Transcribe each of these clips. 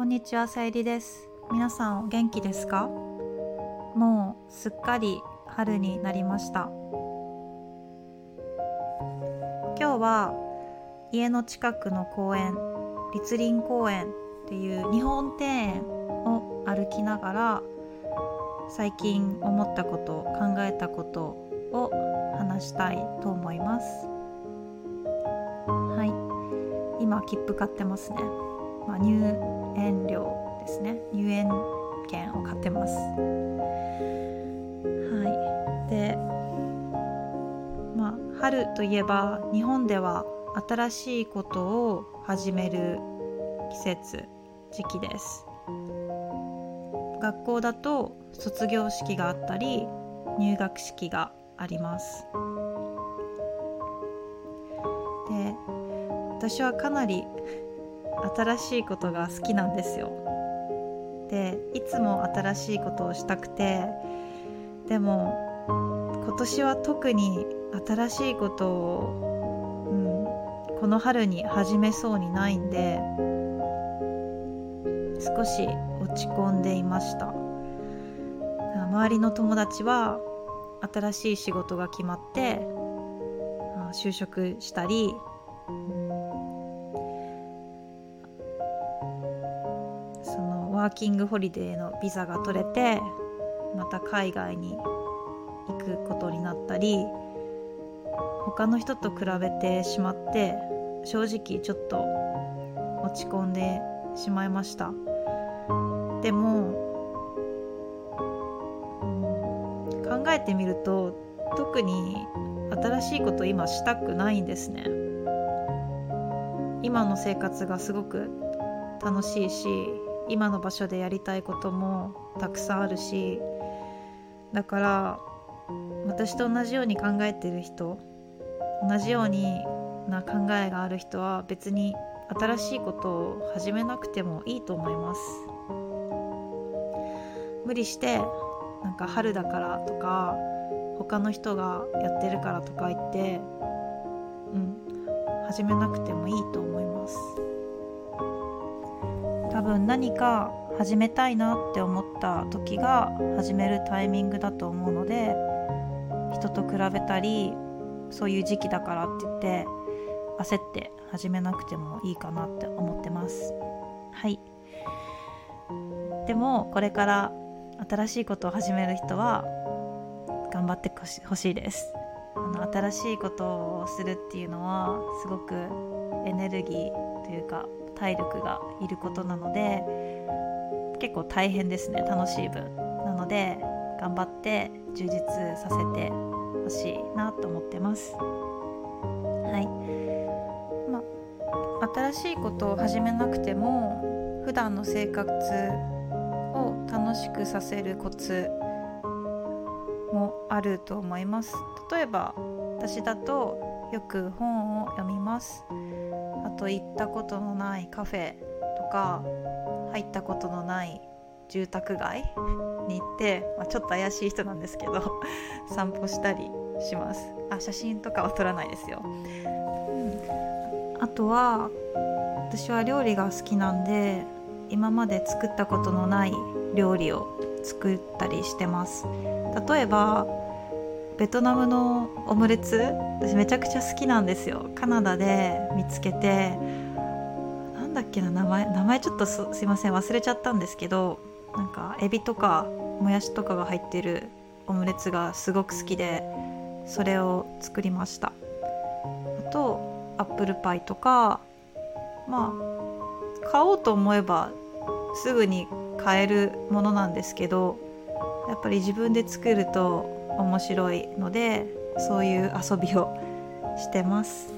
こんにちはさゆりです。皆さんお元気ですか？もうすっかり春になりました。今日は家の近くの公園立林公園っていう日本庭園を歩きながら最近思ったこと考えたことを話したいと思います。はい。今切符買ってますね、まあ、入園料ですね。入園券を買ってます。はい。でまあ春といえば日本では新しいことを始める季節時期です。学校だと卒業式があったり入学式があります。で私はかなり新しいことが好きなんですよ。でいつも新しいことをしたくてでも今年は特に新しいことを、うん、この春に始めそうにないんで少し落ち込んでいました。周りの友達は新しい仕事が決まって就職したり、そーキングホリデーのビザが取れてまた海外に行くことになったり他の人と比べてしまって正直ちょっと落ち込んでしまいました。でも考えてみると特に新しいこと今したくないんですね。今の生活がすごく楽しいし今の場所でやりたいこともたくさんあるしだから私と同じように考えてる人同じようにな考えがある人は別に新しいことを始めなくてもいいと思います。無理してなんか春だからとか他の人がやってるからとか言ってうん始めなくてもいいと思います。多分何か始めたいなって思った時が始めるタイミングだと思うので人と比べたりそういう時期だからって言って焦って始めなくてもいいかなって思ってます。はい。でもこれから新しいことを始める人は頑張ってほしいです。あの新しいことをするっていうのはすごくエネルギーというか体力がいることなので結構大変ですね楽しい分。なので頑張って充実させてほしいなと思ってます。はい。まあ新しいことを始めなくても普段の生活を楽しくさせるコツもあると思います。例えば私だとよく本を読みます。と行ったことのないカフェとか入ったことのない住宅街に行って、まあ、ちょっと怪しい人なんですけど 散歩したりします。あ写真とかは撮らないですよ、うん、あとは私は料理が好きなんで今まで作ったことのない料理を作ったりしてます。例えばベトナムのオムレツ私めちゃくちゃ好きなんですよ。カナダで見つけてなんだっけな名前名前ちょっとすいません忘れちゃったんですけどなんかエビとかもやしとかが入ってるオムレツがすごく好きでそれを作りました。あとアップルパイとかまあ買おうと思えばすぐに買えるものなんですけどやっぱり自分で作ると面白いのでそういう遊びをしてます。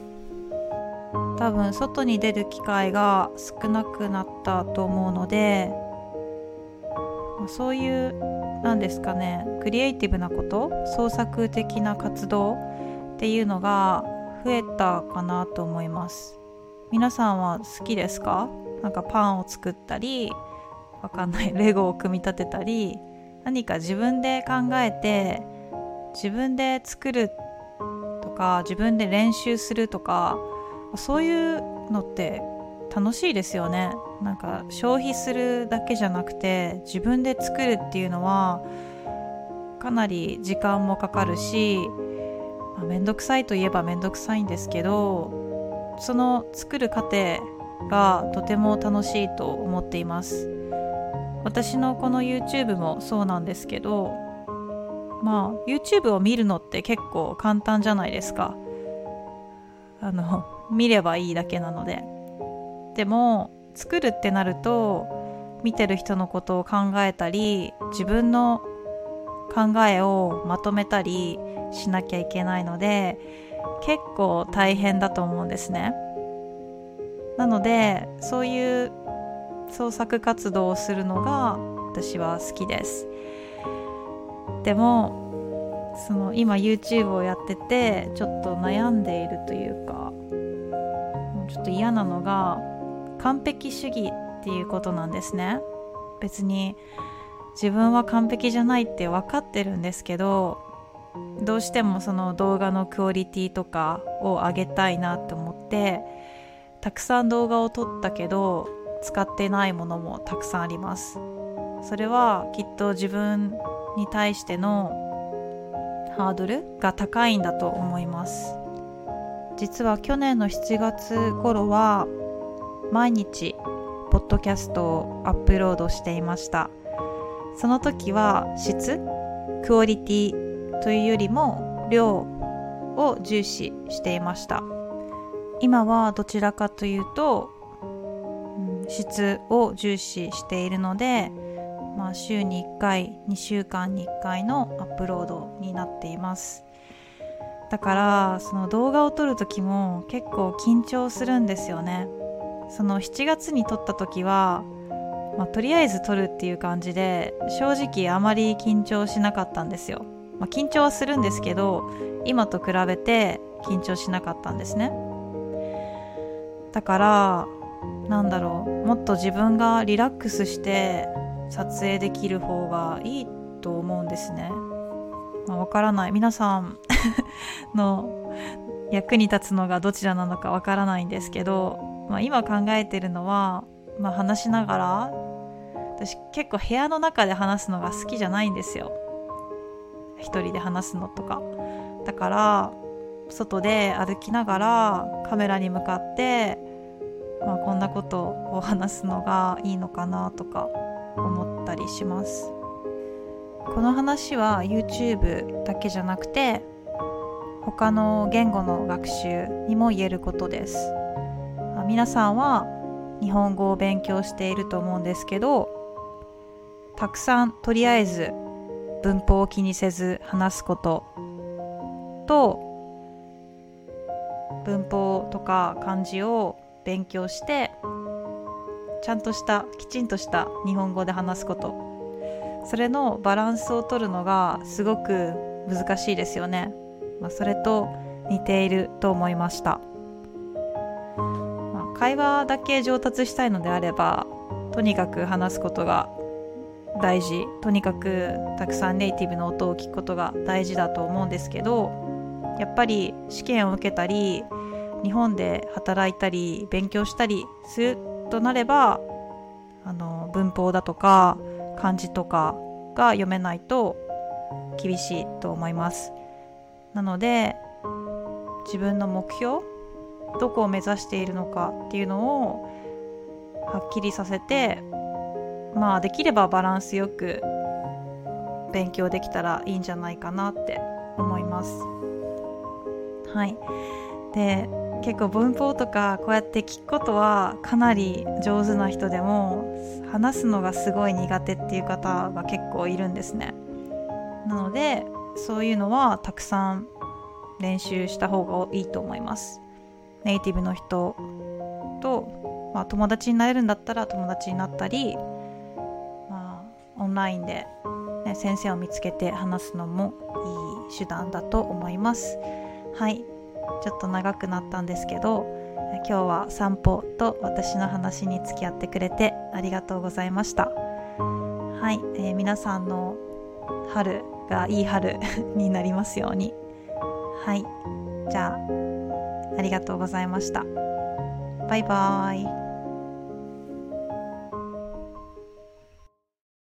多分外に出る機会が少なくなったと思うのでそういう何ですかねクリエイティブなこと創作的な活動っていうのが増えたかなと思います。皆さんは好きですか？なんかパンを作ったりわかんないレゴを組み立てたり何か自分で考えて自分で作るとか自分で練習するとかそういうのって楽しいですよね。なんか消費するだけじゃなくて自分で作るっていうのはかなり時間もかかるしまあ、めんどくさいといえばめんどくさいんですけどその作る過程がとても楽しいと思っています。私のこの YouTube もそうなんですけどまあ YouTube を見るのって結構簡単じゃないですか。あの 見ればいいだけなので。でも作るってなると見てる人のことを考えたり自分の考えをまとめたりしなきゃいけないので結構大変だと思うんですね。なのでそういう創作活動をするのが私は好きです。でもその今 YouTube をやっててちょっと悩んでいるというかちょっと嫌なのが完璧主義っていうことなんですね。別に自分は完璧じゃないって分かってるんですけどどうしてもその動画のクオリティとかを上げたいなって思ってたくさん動画を撮ったけど使ってないものもたくさんあります。それはきっと自分に対してのハードルが高いんだと思います。実は去年の7月頃は毎日ポッドキャストをアップロードしていました。その時は質クオリティというよりも量を重視していました。今はどちらかというと、質を重視しているので、まあ、週に1回2週間に1回のアップロードになっています。だからその動画を撮る時も結構緊張するんですよね。その7月に撮った時は、まあ、とりあえず撮るっていう感じで正直あまり緊張しなかったんですよ。まあ、緊張はするんですけど今と比べて緊張しなかったんですね。だからなんだろうもっと自分がリラックスして撮影できる方がいいと思うんですね、まあ、わからない。皆さん の役に立つのがどちらなのかわからないんですけど、まあ、今考えてるのは、まあ、話しながら私結構部屋の中で話すのが好きじゃないんですよ。一人で話すのとか。だから外で歩きながらカメラに向かって、まあ、こんなことを話すのがいいのかなとか。思ったりします。この話は YouTube だけじゃなくて他の言語の学習にも言えることです。皆さんは日本語を勉強していると思うんですけどたくさんとりあえず文法を気にせず話すことと文法とか漢字を勉強してちゃんとしたきちんとした日本語で話すこと。それのバランスを取るのがすごく難しいですよね、まあ、それと似ていると思いました、まあ、会話だけ上達したいのであればとにかく話すことが大事。とにかくたくさんネイティブの音を聞くことが大事だと思うんですけどやっぱり試験を受けたり日本で働いたり勉強したりするとなればあの文法だとか漢字とかが読めないと厳しいと思います。なので自分の目標どこを目指しているのかっていうのをはっきりさせてまあできればバランスよく勉強できたらいいんじゃないかなって思います。はい。で結構文法とかこうやって聞くことはかなり上手な人でも話すのがすごい苦手っていう方が結構いるんですね。なのでそういうのはたくさん練習した方がいいと思います。ネイティブの人と、まあ、友達になれるんだったら友達になったりまあオンラインで、ね、先生を見つけて話すのもいい手段だと思います。はい。ちょっと長くなったんですけど今日は散歩と私の話に付き合ってくれてありがとうございました。はい、えー、皆さんの春がいい春になりますように。はいじゃあありがとうございました。バイバーイ。